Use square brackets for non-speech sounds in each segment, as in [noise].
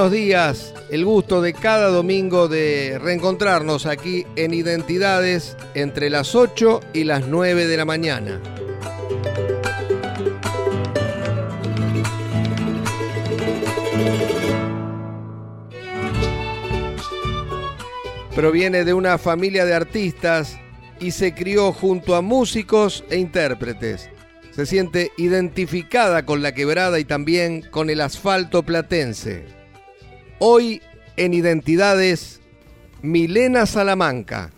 Buenos días, el gusto de cada domingo de reencontrarnos aquí en Identidades entre las 8 y las 9 de la mañana. Proviene de una familia de artistas y se crió junto a músicos e intérpretes se siente identificada con la quebrada y también con el asfalto platense. Hoy en Identidades, Milena Salamanca.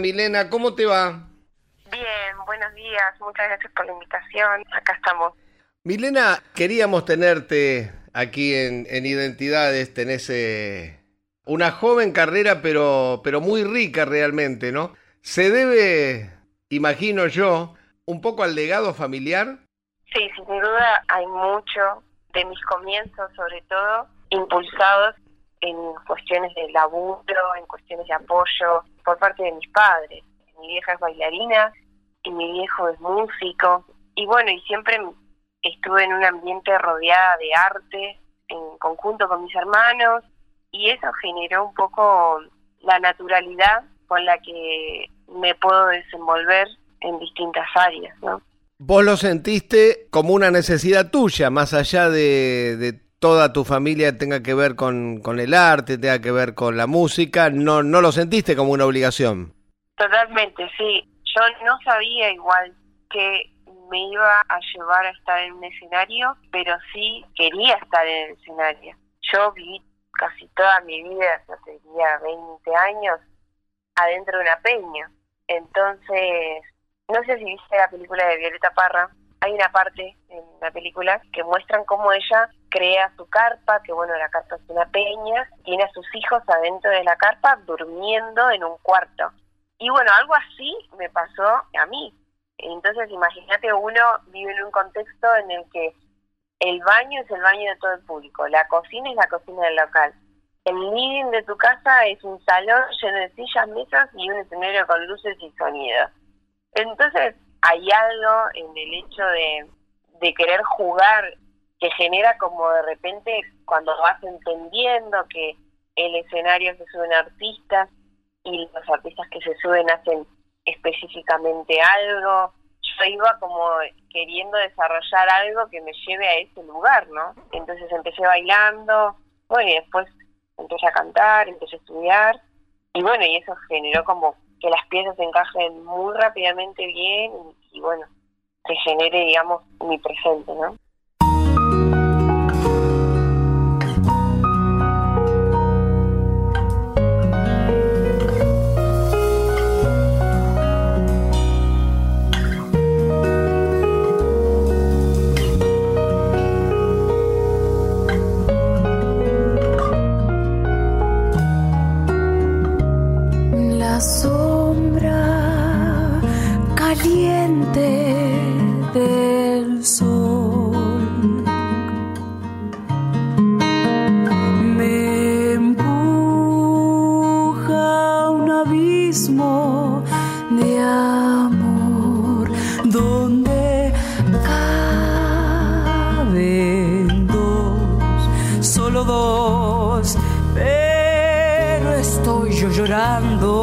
Milena, ¿cómo te va? Bien, buenos días, muchas gracias por la invitación. Acá estamos. Milena, queríamos tenerte aquí en, en Identidades, tenés eh, una joven carrera pero, pero muy rica realmente, ¿no? Se debe, imagino yo, un poco al legado familiar. Sí, sin duda hay mucho de mis comienzos, sobre todo, impulsados en cuestiones de laburo, en cuestiones de apoyo por parte de mis padres. Mi vieja es bailarina y mi viejo es músico. Y bueno, y siempre estuve en un ambiente rodeada de arte, en conjunto con mis hermanos, y eso generó un poco la naturalidad con la que me puedo desenvolver en distintas áreas, ¿no? Vos lo sentiste como una necesidad tuya, más allá de, de toda tu familia tenga que ver con, con, el arte, tenga que ver con la música, no, no lo sentiste como una obligación. Totalmente, sí. Yo no sabía igual que me iba a llevar a estar en un escenario, pero sí quería estar en el escenario. Yo viví casi toda mi vida, yo tenía 20 años, adentro de una peña. Entonces, no sé si viste la película de Violeta Parra, hay una parte en la película que muestran cómo ella crea su carpa, que bueno, la carpa es una peña, tiene a sus hijos adentro de la carpa durmiendo en un cuarto. Y bueno, algo así me pasó a mí. Entonces, imagínate, uno vive en un contexto en el que el baño es el baño de todo el público, la cocina es la cocina del local. El living de tu casa es un salón lleno de sillas, mesas y un escenario con luces y sonido. Entonces, hay algo en el hecho de, de querer jugar que genera como de repente cuando vas entendiendo que el escenario se suben artistas y los artistas que se suben hacen específicamente algo. Yo iba como queriendo desarrollar algo que me lleve a ese lugar, ¿no? Entonces empecé bailando, bueno, y después empecé a cantar, empecé a estudiar, y bueno, y eso generó como que las piezas encajen muy rápidamente bien y, bueno, se genere, digamos, mi presente, ¿no? llorando.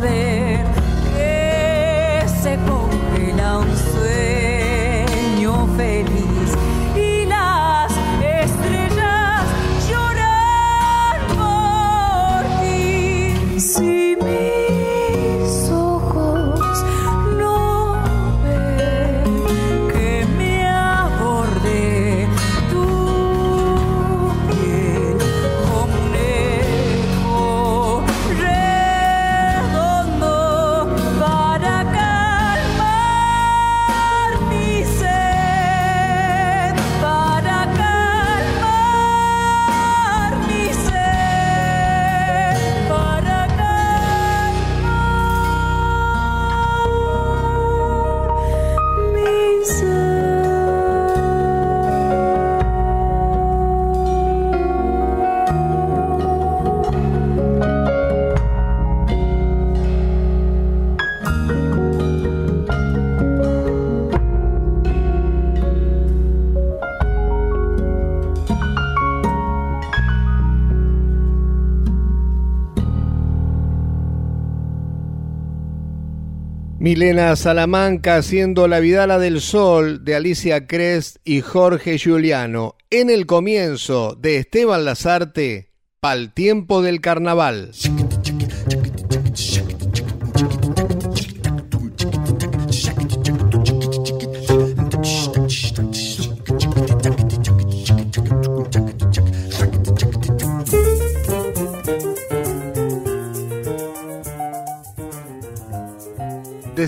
saber que se congela. Milena Salamanca haciendo La Vidala del Sol de Alicia Crest y Jorge Giuliano en el comienzo de Esteban Lazarte, Pal Tiempo del Carnaval.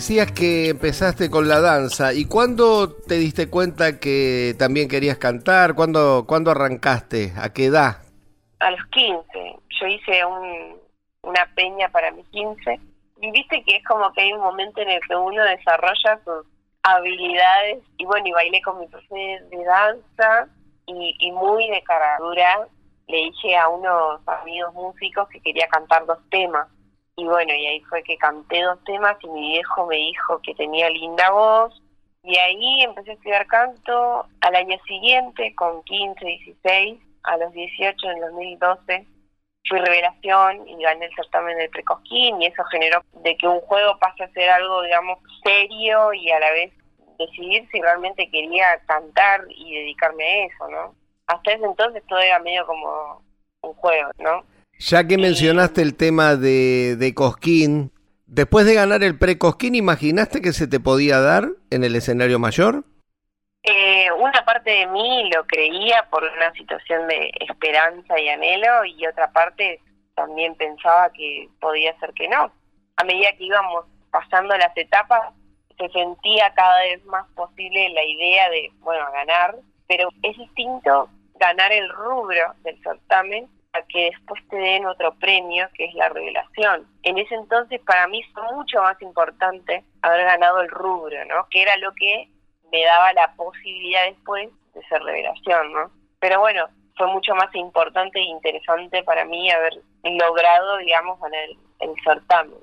Decías que empezaste con la danza. ¿Y cuándo te diste cuenta que también querías cantar? ¿Cuándo, ¿cuándo arrancaste? ¿A qué edad? A los 15. Yo hice un, una peña para mis 15. Y viste que es como que hay un momento en el que uno desarrolla sus habilidades. Y bueno, y bailé con mi profe de danza y, y muy de caradura le dije a unos amigos músicos que quería cantar dos temas y bueno, y ahí fue que canté dos temas y mi viejo me dijo que tenía linda voz. Y ahí empecé a estudiar canto al año siguiente, con 15, 16, a los 18, en 2012, fui revelación y gané el certamen del Precosquín y eso generó de que un juego pase a ser algo, digamos, serio y a la vez decidir si realmente quería cantar y dedicarme a eso, ¿no? Hasta ese entonces todo era medio como un juego, ¿no? Ya que mencionaste el tema de, de Cosquín, después de ganar el pre-Cosquín, ¿imaginaste que se te podía dar en el escenario mayor? Eh, una parte de mí lo creía por una situación de esperanza y anhelo y otra parte también pensaba que podía ser que no. A medida que íbamos pasando las etapas, se sentía cada vez más posible la idea de, bueno, ganar, pero es distinto ganar el rubro del certamen a que después te den otro premio, que es la revelación. En ese entonces para mí fue mucho más importante haber ganado el rubro, ¿no? Que era lo que me daba la posibilidad después de ser revelación, ¿no? Pero bueno, fue mucho más importante e interesante para mí haber logrado, digamos, ganar el, el certamen.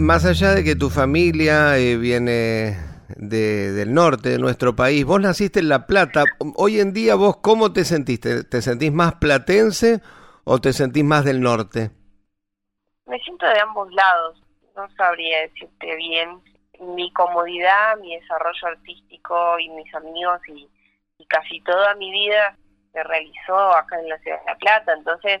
Más allá de que tu familia eh, viene de- del norte de nuestro país, vos naciste en La Plata. Hoy en día vos, ¿cómo te sentiste? ¿Te sentís más platense o te sentís más del norte? Me siento de ambos lados, no sabría decirte bien. Mi comodidad, mi desarrollo artístico y mis amigos y casi toda mi vida se realizó acá en la ciudad de La Plata, entonces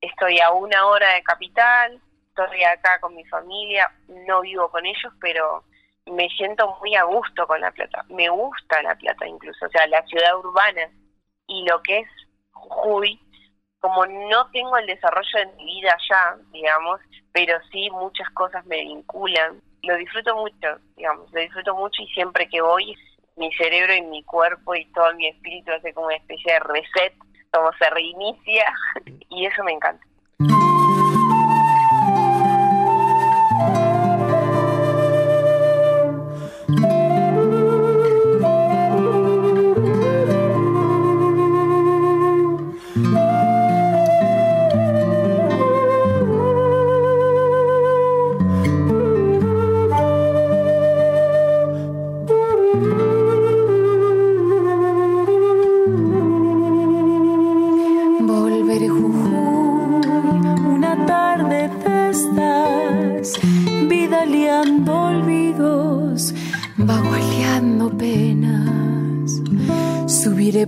estoy a una hora de capital, estoy acá con mi familia, no vivo con ellos, pero me siento muy a gusto con La Plata. Me gusta La Plata incluso, o sea, la ciudad urbana y lo que es Jujuy, como no tengo el desarrollo de mi vida allá, digamos, pero sí muchas cosas me vinculan. Lo disfruto mucho, digamos, lo disfruto mucho y siempre que voy, mi cerebro y mi cuerpo y todo mi espíritu hace como una especie de reset, como se reinicia [laughs] y eso me encanta.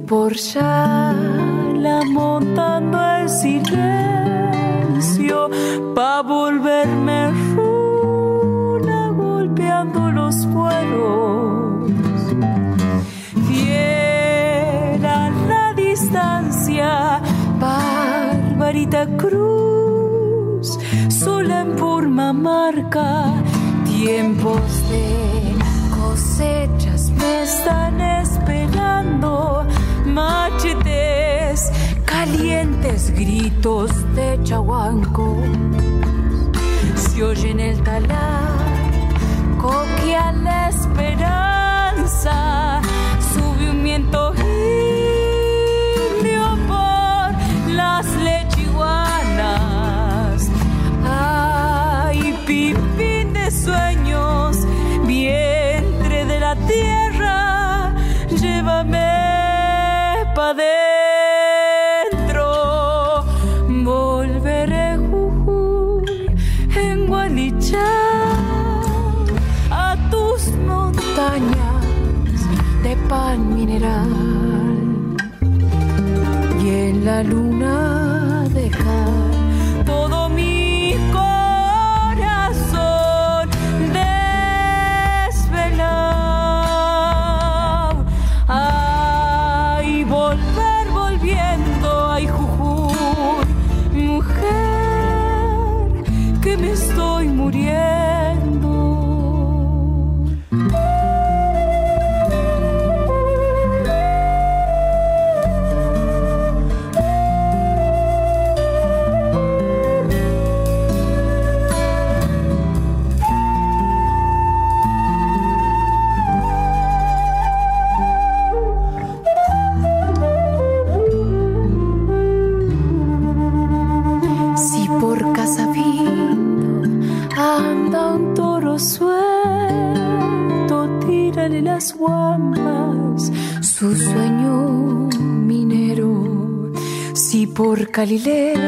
Por Galileo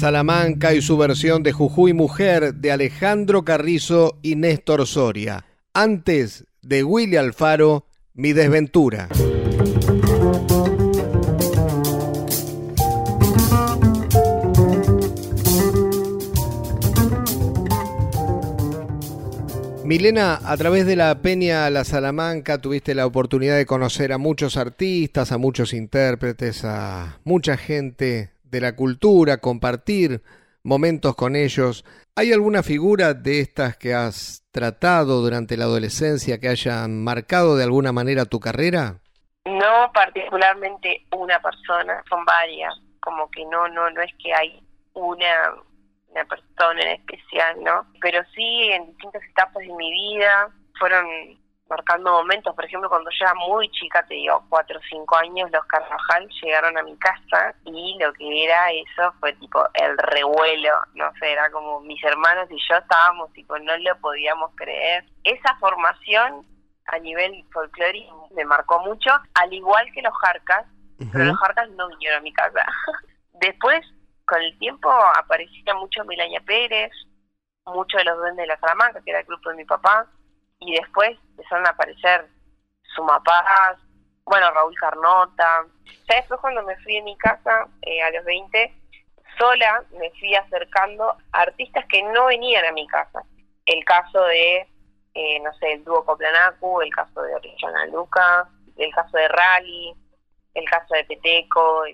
Salamanca y su versión de Jujuy Mujer de Alejandro Carrizo y Néstor Soria. Antes de Willy Alfaro, Mi Desventura. Milena, a través de la Peña La Salamanca tuviste la oportunidad de conocer a muchos artistas, a muchos intérpretes, a mucha gente de la cultura, compartir momentos con ellos. ¿Hay alguna figura de estas que has tratado durante la adolescencia que hayan marcado de alguna manera tu carrera? No particularmente una persona, son varias, como que no, no, no es que hay una, una persona en especial, ¿no? Pero sí en distintas etapas de mi vida fueron marcando momentos, por ejemplo, cuando yo era muy chica, te digo, cuatro o cinco años, los Carvajal llegaron a mi casa y lo que era eso fue tipo el revuelo, no sé, era como mis hermanos y yo estábamos, tipo, no lo podíamos creer. Esa formación a nivel folclórico me marcó mucho, al igual que los Jarcas, pero los Jarcas no vinieron a mi casa. [laughs] Después, con el tiempo, aparecía mucho Milania Pérez, mucho de los Duendes de la Salamanca, que era el grupo de mi papá, y después empezaron a aparecer Sumapaz, bueno, Raúl Carnota. Ya después cuando me fui de mi casa, eh, a los 20, sola me fui acercando a artistas que no venían a mi casa. El caso de, eh, no sé, el dúo Coplanacu, el caso de Oriana Luca, el caso de Rally, el caso de Peteco.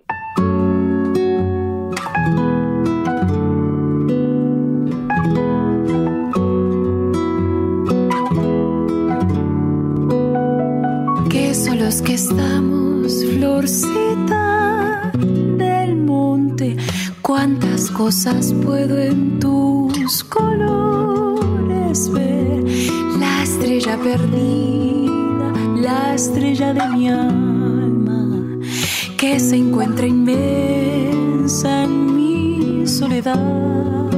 Que estamos, florcita del monte, cuántas cosas puedo en tus colores ver, la estrella perdida, la estrella de mi alma, que se encuentra inmensa en mi soledad,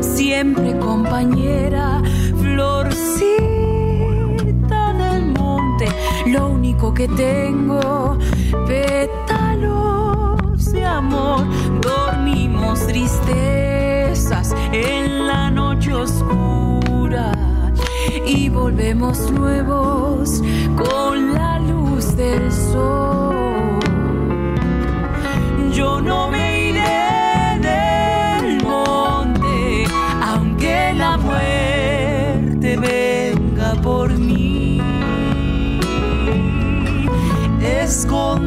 siempre compañera, florcita lo único que tengo, pétalos de amor, dormimos tristezas en la noche oscura y volvemos nuevos con la luz del sol. Yo no me Esconderé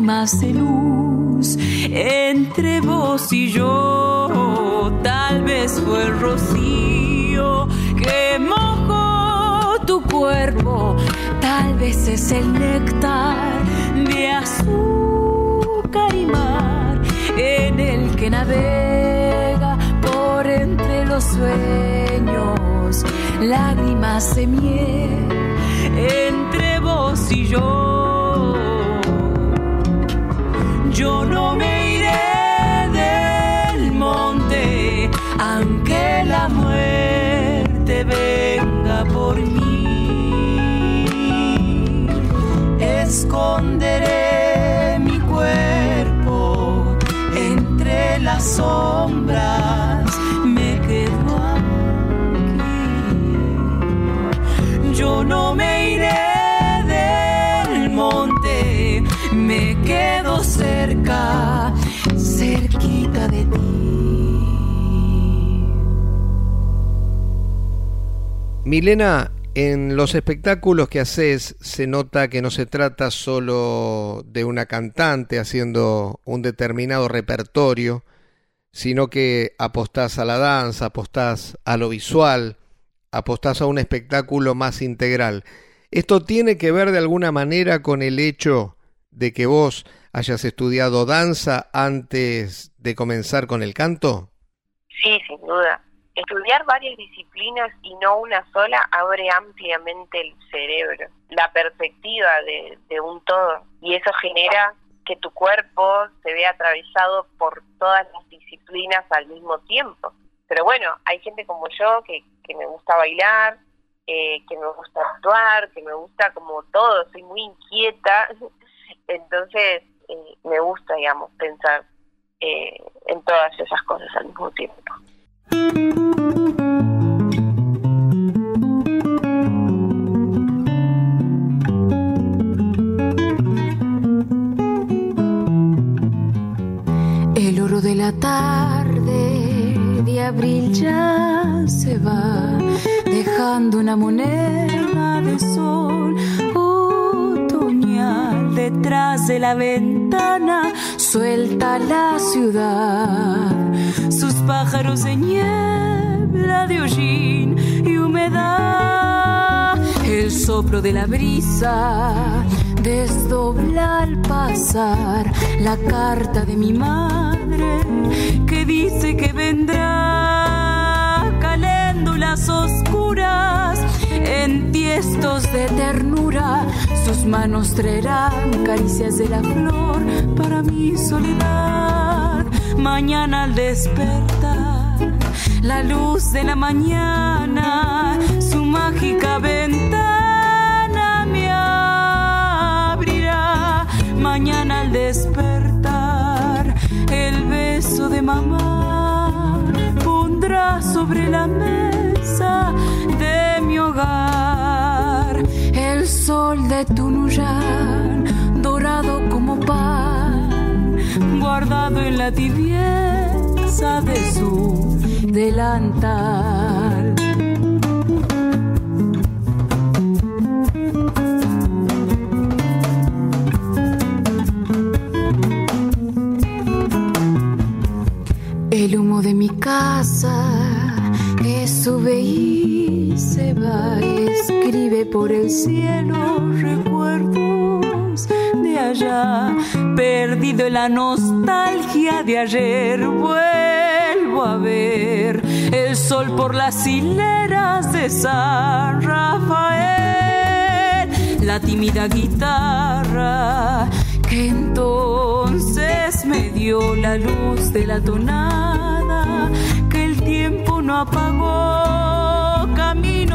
lágrimas de luz entre vos y yo, tal vez fue el rocío que mojó tu cuerpo, tal vez es el néctar de azúcar y mar en el que navega por entre los sueños, lágrimas de miel entre vos y yo. Yo no me iré del monte, aunque la muerte venga por mí. Esconderé mi cuerpo entre las sombras, me quedo aquí. Yo no me iré me quedo cerca, cerquita de ti. Milena, en los espectáculos que haces se nota que no se trata solo de una cantante haciendo un determinado repertorio, sino que apostás a la danza, apostás a lo visual, apostás a un espectáculo más integral. ¿Esto tiene que ver de alguna manera con el hecho de que vos hayas estudiado danza antes de comenzar con el canto? Sí, sin duda estudiar varias disciplinas y no una sola abre ampliamente el cerebro, la perspectiva de, un todo. Y eso genera que tu cuerpo se vea atravesado por todas las disciplinas al mismo tiempo. Pero bueno, hay gente como yo que, que me gusta bailar, eh, que me gusta actuar, que me gusta como todo, soy muy inquieta, entonces eh, me gusta, digamos, pensar eh, en todas esas cosas al mismo tiempo. El oro de la tarde de abril ya se va, dejando una moneda de sol detrás de la ventana, suelta la ciudad sus pájaros de niebla de hollín y humedad. El soplo de la brisa desdobla al pasar la carta de mi madre que dice que vendrá caléndulas oscuras en tiestos de ternura. Sus manos traerán caricias de la flor para mi soledad mañana al despertar, la luz de la mañana, su mágica ventana me abrirá. Mañana al despertar, el beso de mamá pondrá sobre la mesa de mi hogar el sol de Tunuyán, dorado como pan guardado en la tibieza de su delantal. El humo de mi casa que sube y se va, escribe por el cielo recuerdos de allá. Perdido en la nostalgia de ayer, vuelvo a ver el sol por las hileras de San Rafael, la tímida guitarra que entonces me dio la luz de la tonada que el tiempo no apagó,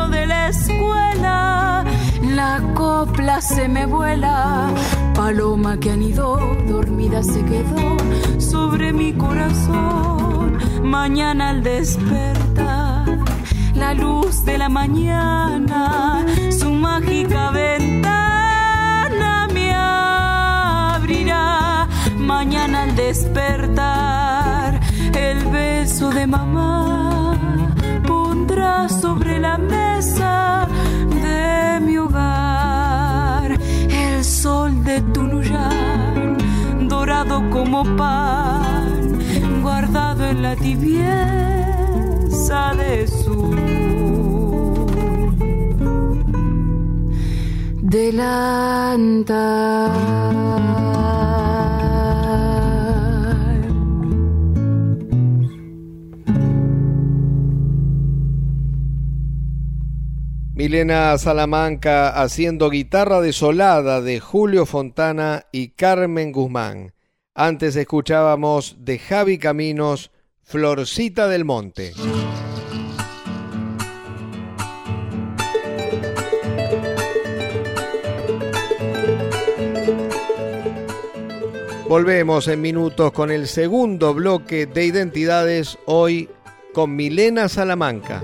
de la escuela, la copla se me vuela paloma que anidó, dormida se quedó sobre mi corazón. Mañana al despertar, la luz de la mañana, su mágica ventana me abrirá. Mañana al despertar, el beso de mamá sobre la mesa de mi hogar. El sol de Tunuyán, dorado como pan, guardado en la tibieza de su Milena Salamanca haciendo Guitarra Desolada de Julio Fontana y Carmen Guzmán. Antes escuchábamos de Javi Caminos Florcita del Monte. Volvemos en minutos con el segundo bloque de identidades hoy con Milena Salamanca.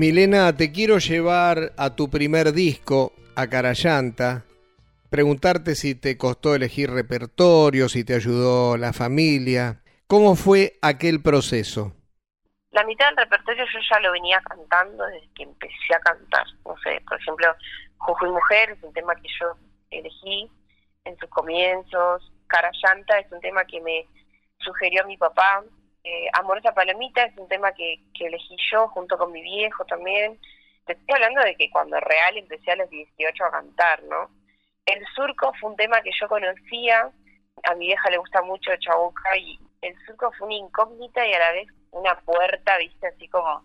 Milena, te quiero llevar a tu primer disco, a Carayanta, preguntarte si te costó elegir repertorio, si te ayudó la familia. ¿Cómo fue aquel proceso? La mitad del repertorio yo ya lo venía cantando desde que empecé a cantar. No sé, por ejemplo, Jujuy Mujer es un tema que yo elegí en sus comienzos. Cara Llanta es un tema que me sugirió mi papá. Eh, Amorosa Palomita es un tema que, elegí yo junto con mi viejo también. Te estoy hablando de que cuando real empecé a los 18 a cantar, ¿no? El surco fue un tema que yo conocía, a mi vieja le gusta mucho Chabuca y el surco fue una incógnita y a la vez una puerta, viste, así como...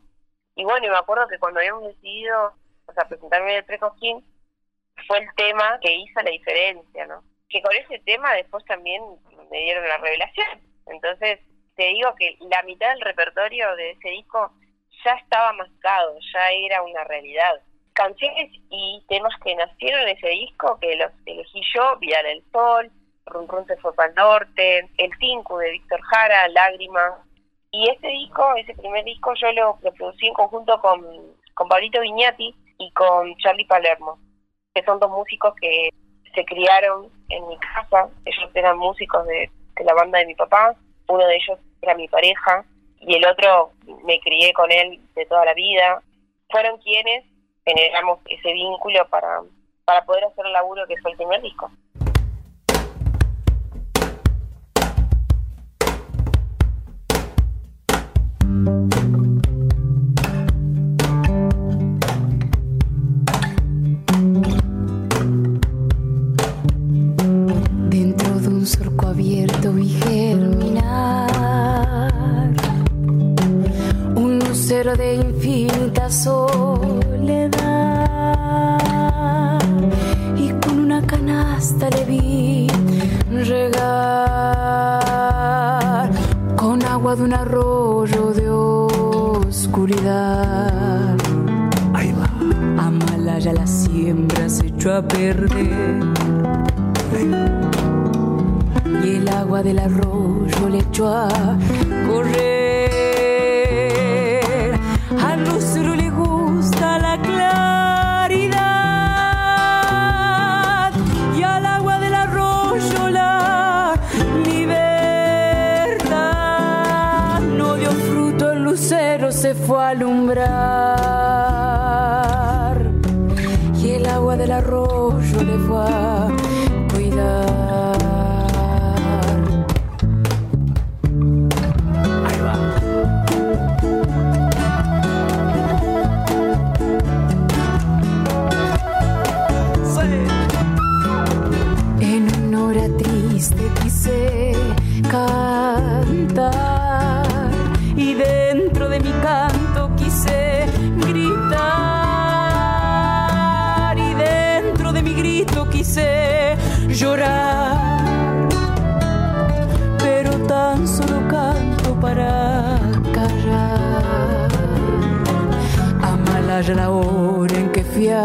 Y bueno, me acuerdo que cuando habíamos decidido, presentarme en el Precojín, fue el tema que hizo la diferencia, ¿no? Que con ese tema después también me dieron la revelación. Entonces, te digo que la mitad del repertorio de ese disco ya estaba mascado, ya era una realidad canciones y temas que nacieron en ese disco, que los elegí yo, Vía del Sol, Run Run se fue para el norte, El Cinco de Víctor Jara, Lágrimas. Y ese disco, ese primer disco, yo lo, producí en conjunto con, con Pablito Viñati y con Charlie Palermo, que son dos músicos que se criaron en mi casa. Ellos eran músicos de, de la banda de mi papá, uno de ellos era mi pareja y el otro me crié con él de toda la vida. Fueron quienes generamos ese vínculo para, para poder hacer el laburo que fue el primer disco. Un arroyo de oscuridad. Ahí va. Amalaya la siembra se echó a perder. Y el agua del arroyo le echó a correr. Al lucero fue alumbrar y el agua del arroyo le fue a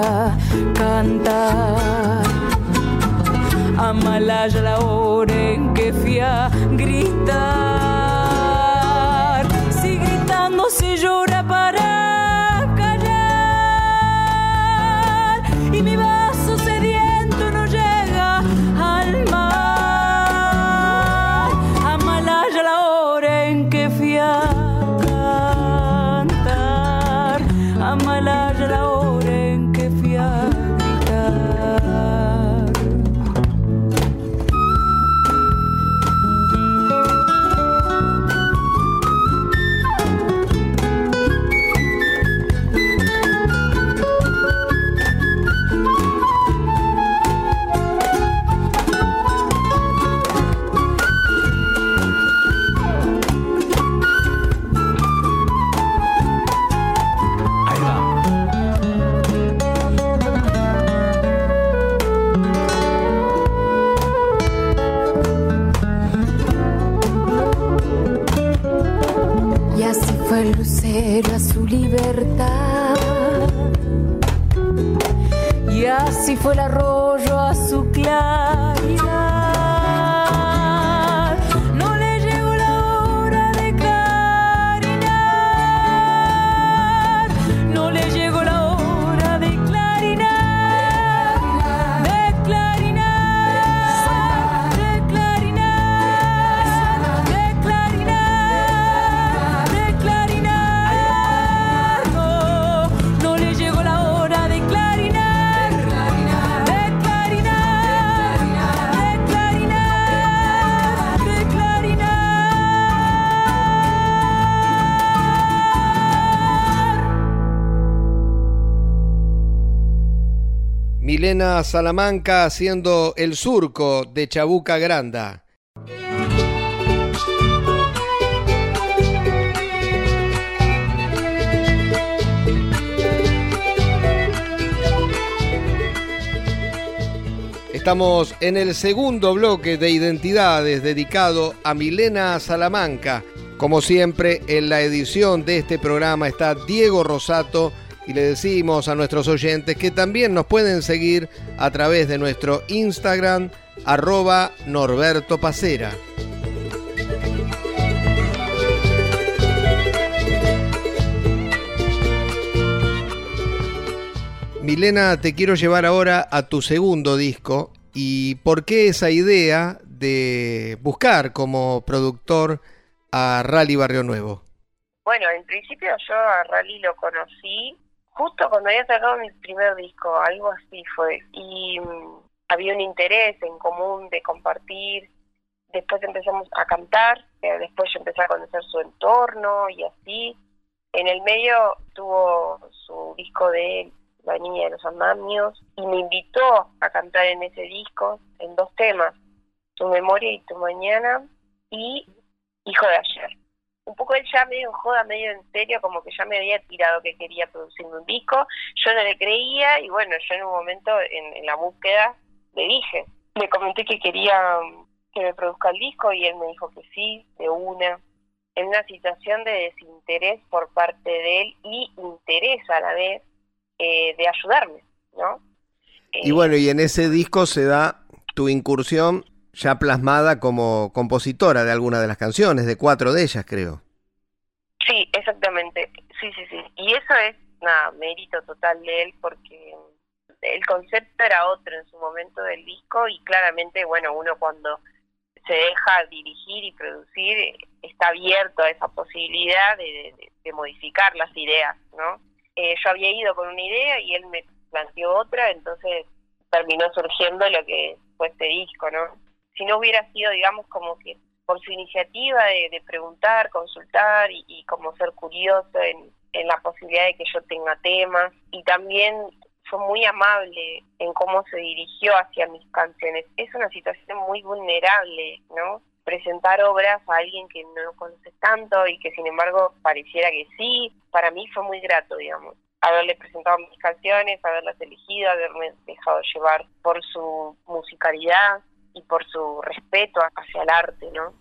en que fui a cantar. Amalaya la hora en que fui a gritar. Salamanca haciendo el surco de Chabuca Granda. Estamos en el segundo bloque de identidades dedicado a Milena Salamanca. Como siempre, en la edición de este programa está Diego Rosato y le decimos a nuestros oyentes que también nos pueden seguir a través de nuestro Instagram arroba Norberto Pacera. Milena, te quiero llevar ahora a tu segundo disco y por qué esa idea de buscar como productor a Rally Barrio Nuevo. Bueno, en principio yo a Rally lo conocí justo cuando había sacado mi primer disco, algo así fue. Y mm, había un interés en común de compartir. Después empezamos a cantar, eh, después yo empecé a conocer su entorno y así. En el medio tuvo su disco de La Niña de los Andamios y me invitó a cantar en ese disco en dos temas, Tu Memoria y Tu Mañana y Hijo de Ayer un poco él ya medio en joda, medio en serio, como que ya me había tirado que quería producirme un disco. Yo no le creía y bueno, yo en un momento en, en la búsqueda le dije, le comenté que quería que me produzca el disco y él me dijo que sí, de una. En una situación de desinterés por parte de él y interés a la vez eh, de ayudarme, ¿no? Y bueno, y en ese disco se da tu incursión ya plasmada como compositora de alguna de las canciones, de cuatro de ellas creo. Sí, exactamente. Sí, sí, sí. Y eso es, nada, mérito total de él porque el concepto era otro en su momento del disco y claramente, bueno, uno cuando se deja dirigir y producir está abierto a esa posibilidad de modificar las ideas, ¿no? Eh, yo había ido con una idea y él me planteó otra, entonces terminó surgiendo lo que fue este disco, ¿no? Si no hubiera sido, digamos, como que por su iniciativa de, preguntar, consultar y, como ser curioso en, en la posibilidad de que yo tenga temas y también fue muy amable en cómo se dirigió hacia mis canciones. Es una situación muy vulnerable, ¿no? Presentar obras a alguien que no conoces tanto y que sin embargo pareciera que sí, para mí fue muy grato, digamos. Haberle presentado mis canciones, haberlas elegido, haberme dejado llevar por su musicalidad y por su respeto hacia el arte, ¿no?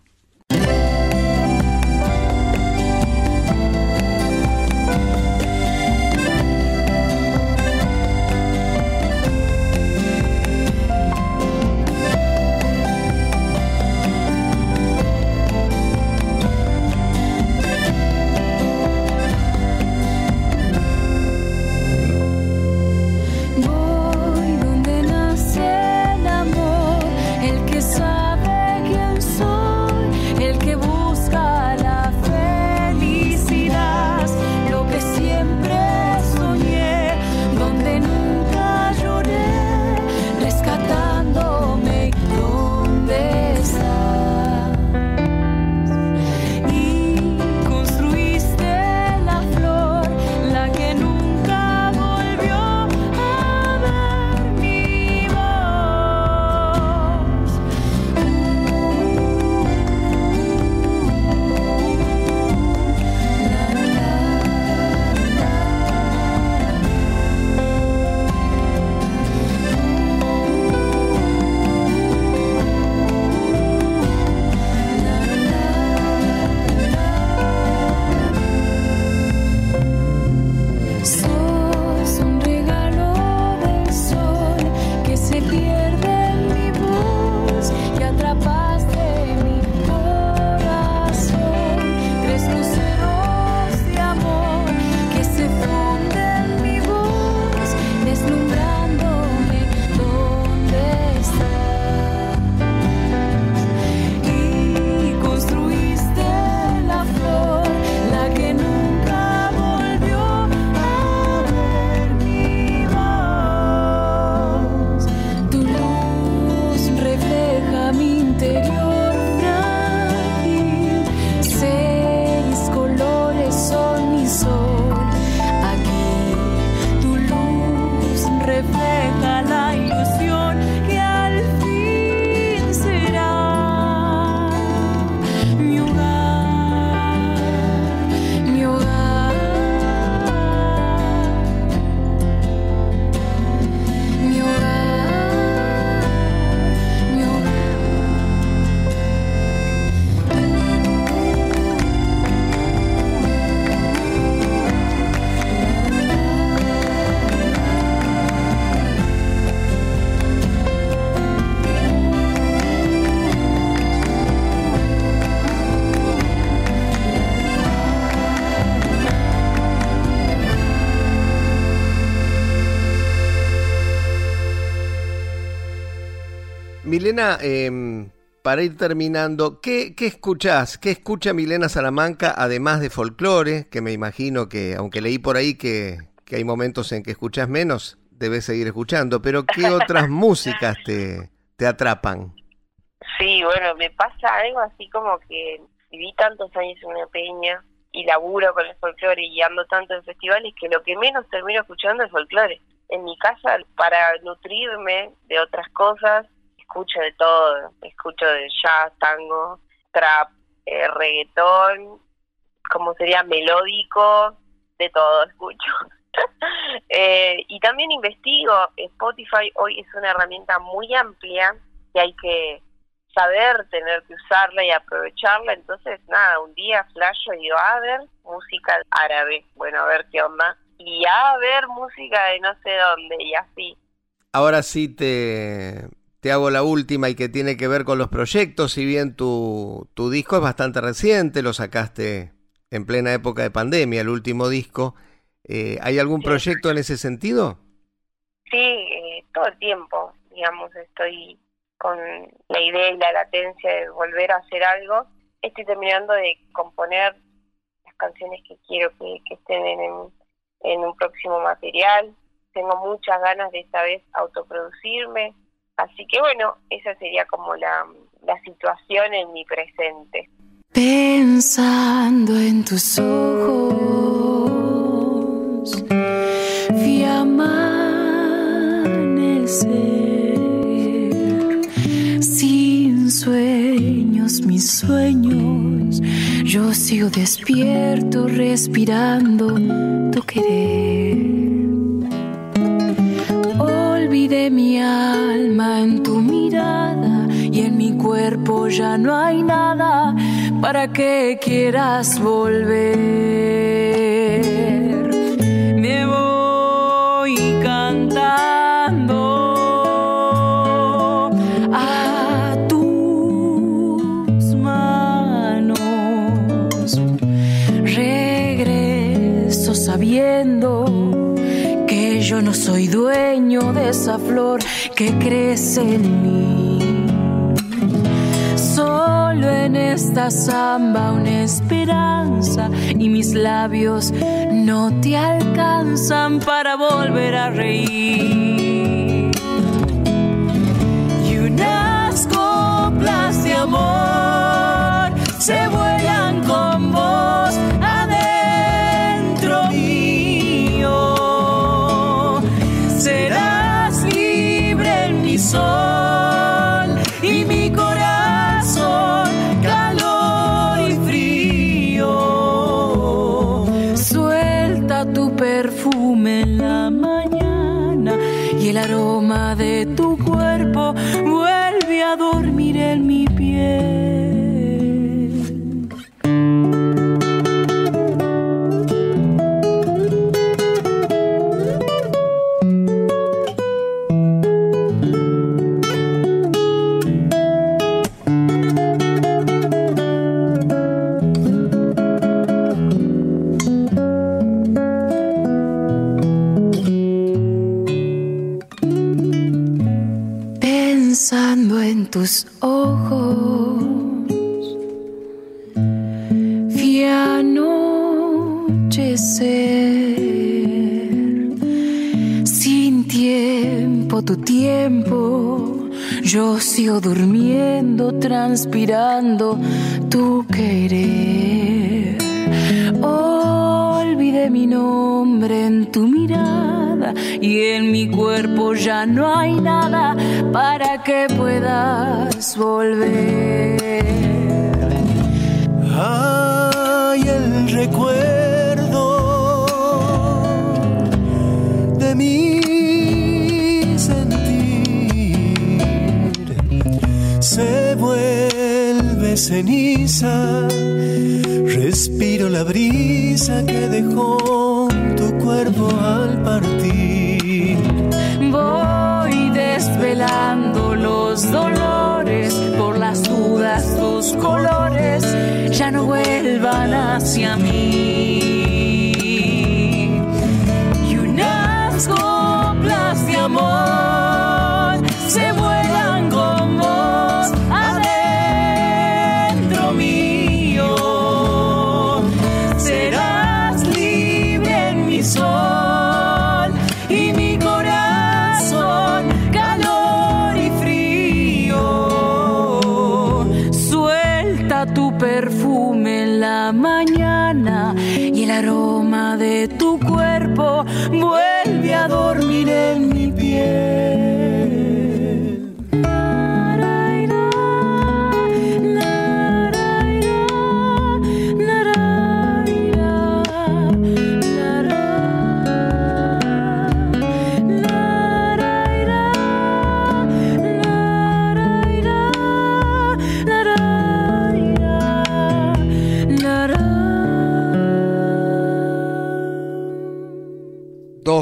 Milena, em, para ir terminando, ¿qué, ¿qué escuchás? ¿Qué escucha Milena Salamanca además de folclore? Que me imagino que, aunque leí por ahí que, que hay momentos en que escuchás menos, debes seguir escuchando, pero ¿qué [laughs] otras músicas te, te atrapan? Sí, bueno, me pasa algo así como que viví tantos años en una peña y laburo con el folclore y ando tanto en festivales que lo que menos termino escuchando es folclore. En mi casa, para nutrirme de otras cosas, escucho de todo. Escucho de jazz, tango, trap, eh, reggaetón, como sería melódico, de todo escucho. [laughs] eh, y también investigo. Spotify hoy es una herramienta muy amplia y hay que saber tener que usarla y aprovecharla. Entonces, nada, un día flasho y digo, a ver, música árabe. Bueno, a ver qué onda. Y a ver, música de no sé dónde y así. Ahora sí te, te hago la última y que tiene que ver con los proyectos. Si bien tu, tu disco es bastante reciente, lo sacaste en plena época de pandemia, el último disco. Eh, ¿Hay algún Sí. proyecto en ese sentido? Sí, eh, todo el tiempo, digamos, estoy con la idea y la latencia de volver a hacer algo. Estoy terminando de componer las canciones que quiero que, que estén en, en un próximo material. Tengo muchas ganas de esta vez autoproducirme. Así que bueno, esa sería como la, situación en mi presente. Pensando en tus ojos, vi amanecer. Sin sueños, mis sueños, yo sigo despierto, respirando tu querer. Olvidé mi alma en tu mirada y en mi cuerpo ya no hay nada para que quieras volver. Yo no soy dueño de esa flor que crece en mí. Solo en esta samba una esperanza y mis labios no te alcanzan para volver a reír. Y unas coplas de amor se vuelan soul. Ceniza. Respiro la brisa que dejó tu cuerpo al partir. Voy desvelando los dolores por las dudas, tus colores ya no vuelvan hacia mí.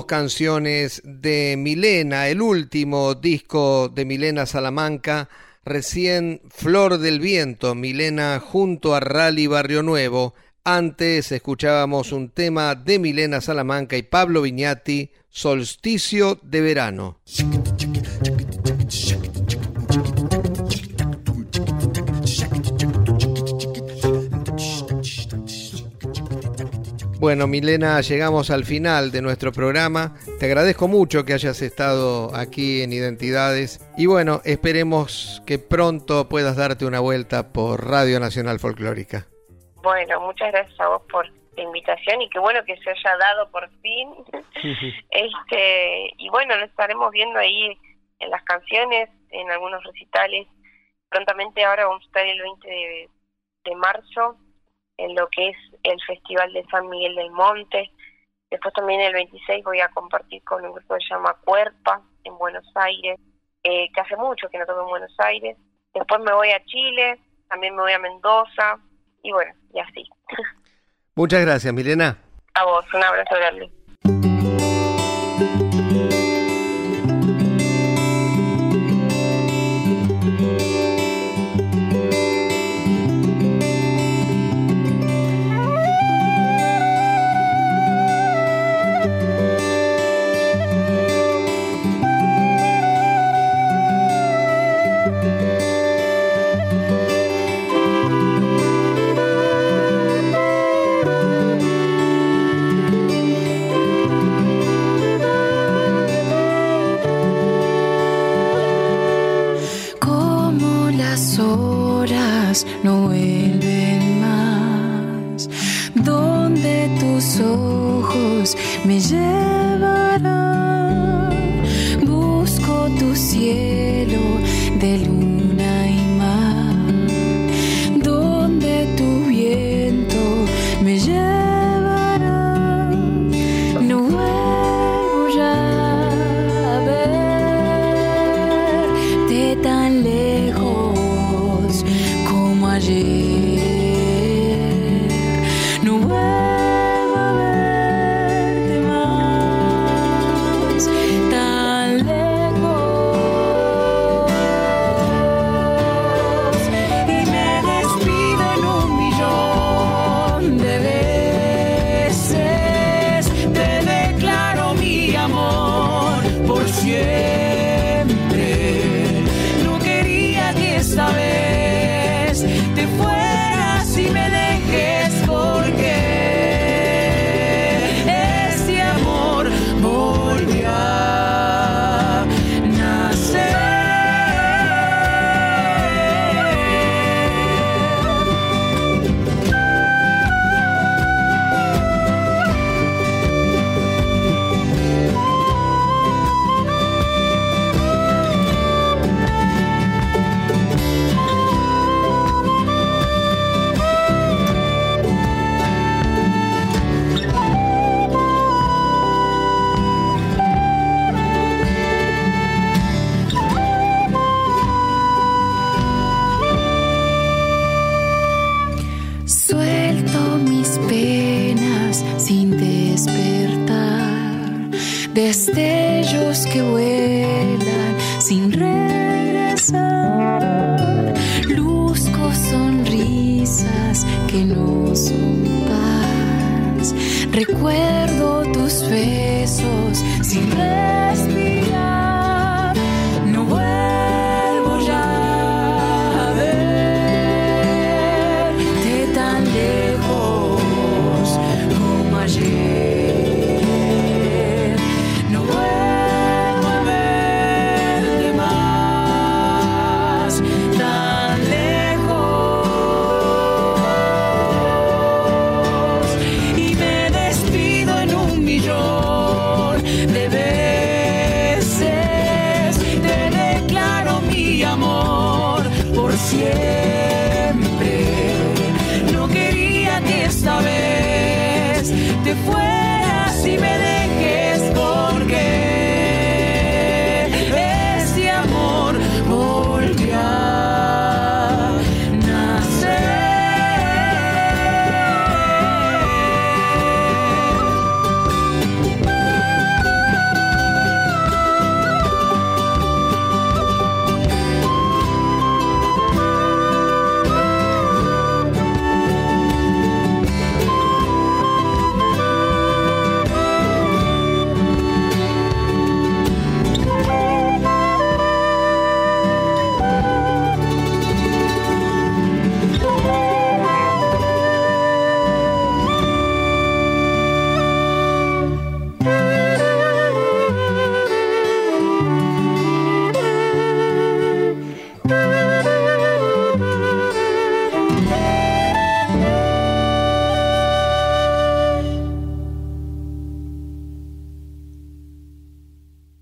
Canciones de Milena, el último disco de Milena Salamanca, recién Flor del Viento, Milena junto a Rally Barrio Nuevo. Antes escuchábamos un tema de Milena Salamanca y Pablo Viñati, Solsticio de Verano. Bueno, Milena, llegamos al final de nuestro programa. Te agradezco mucho que hayas estado aquí en Identidades y bueno, esperemos que pronto puedas darte una vuelta por Radio Nacional Folclórica. Bueno, muchas gracias a vos por la invitación y qué bueno que se haya dado por fin. [laughs] este Y bueno, nos estaremos viendo ahí en las canciones, en algunos recitales. Prontamente ahora vamos a estar el 20 de, de marzo en lo que es el Festival de San Miguel del Monte. Después también el 26 voy a compartir con un grupo que se llama Cuerpa en Buenos Aires, eh, que hace mucho que no toco en Buenos Aires. Después me voy a Chile, también me voy a Mendoza y bueno, y así. [laughs] Muchas gracias, Milena. A vos, un abrazo grande.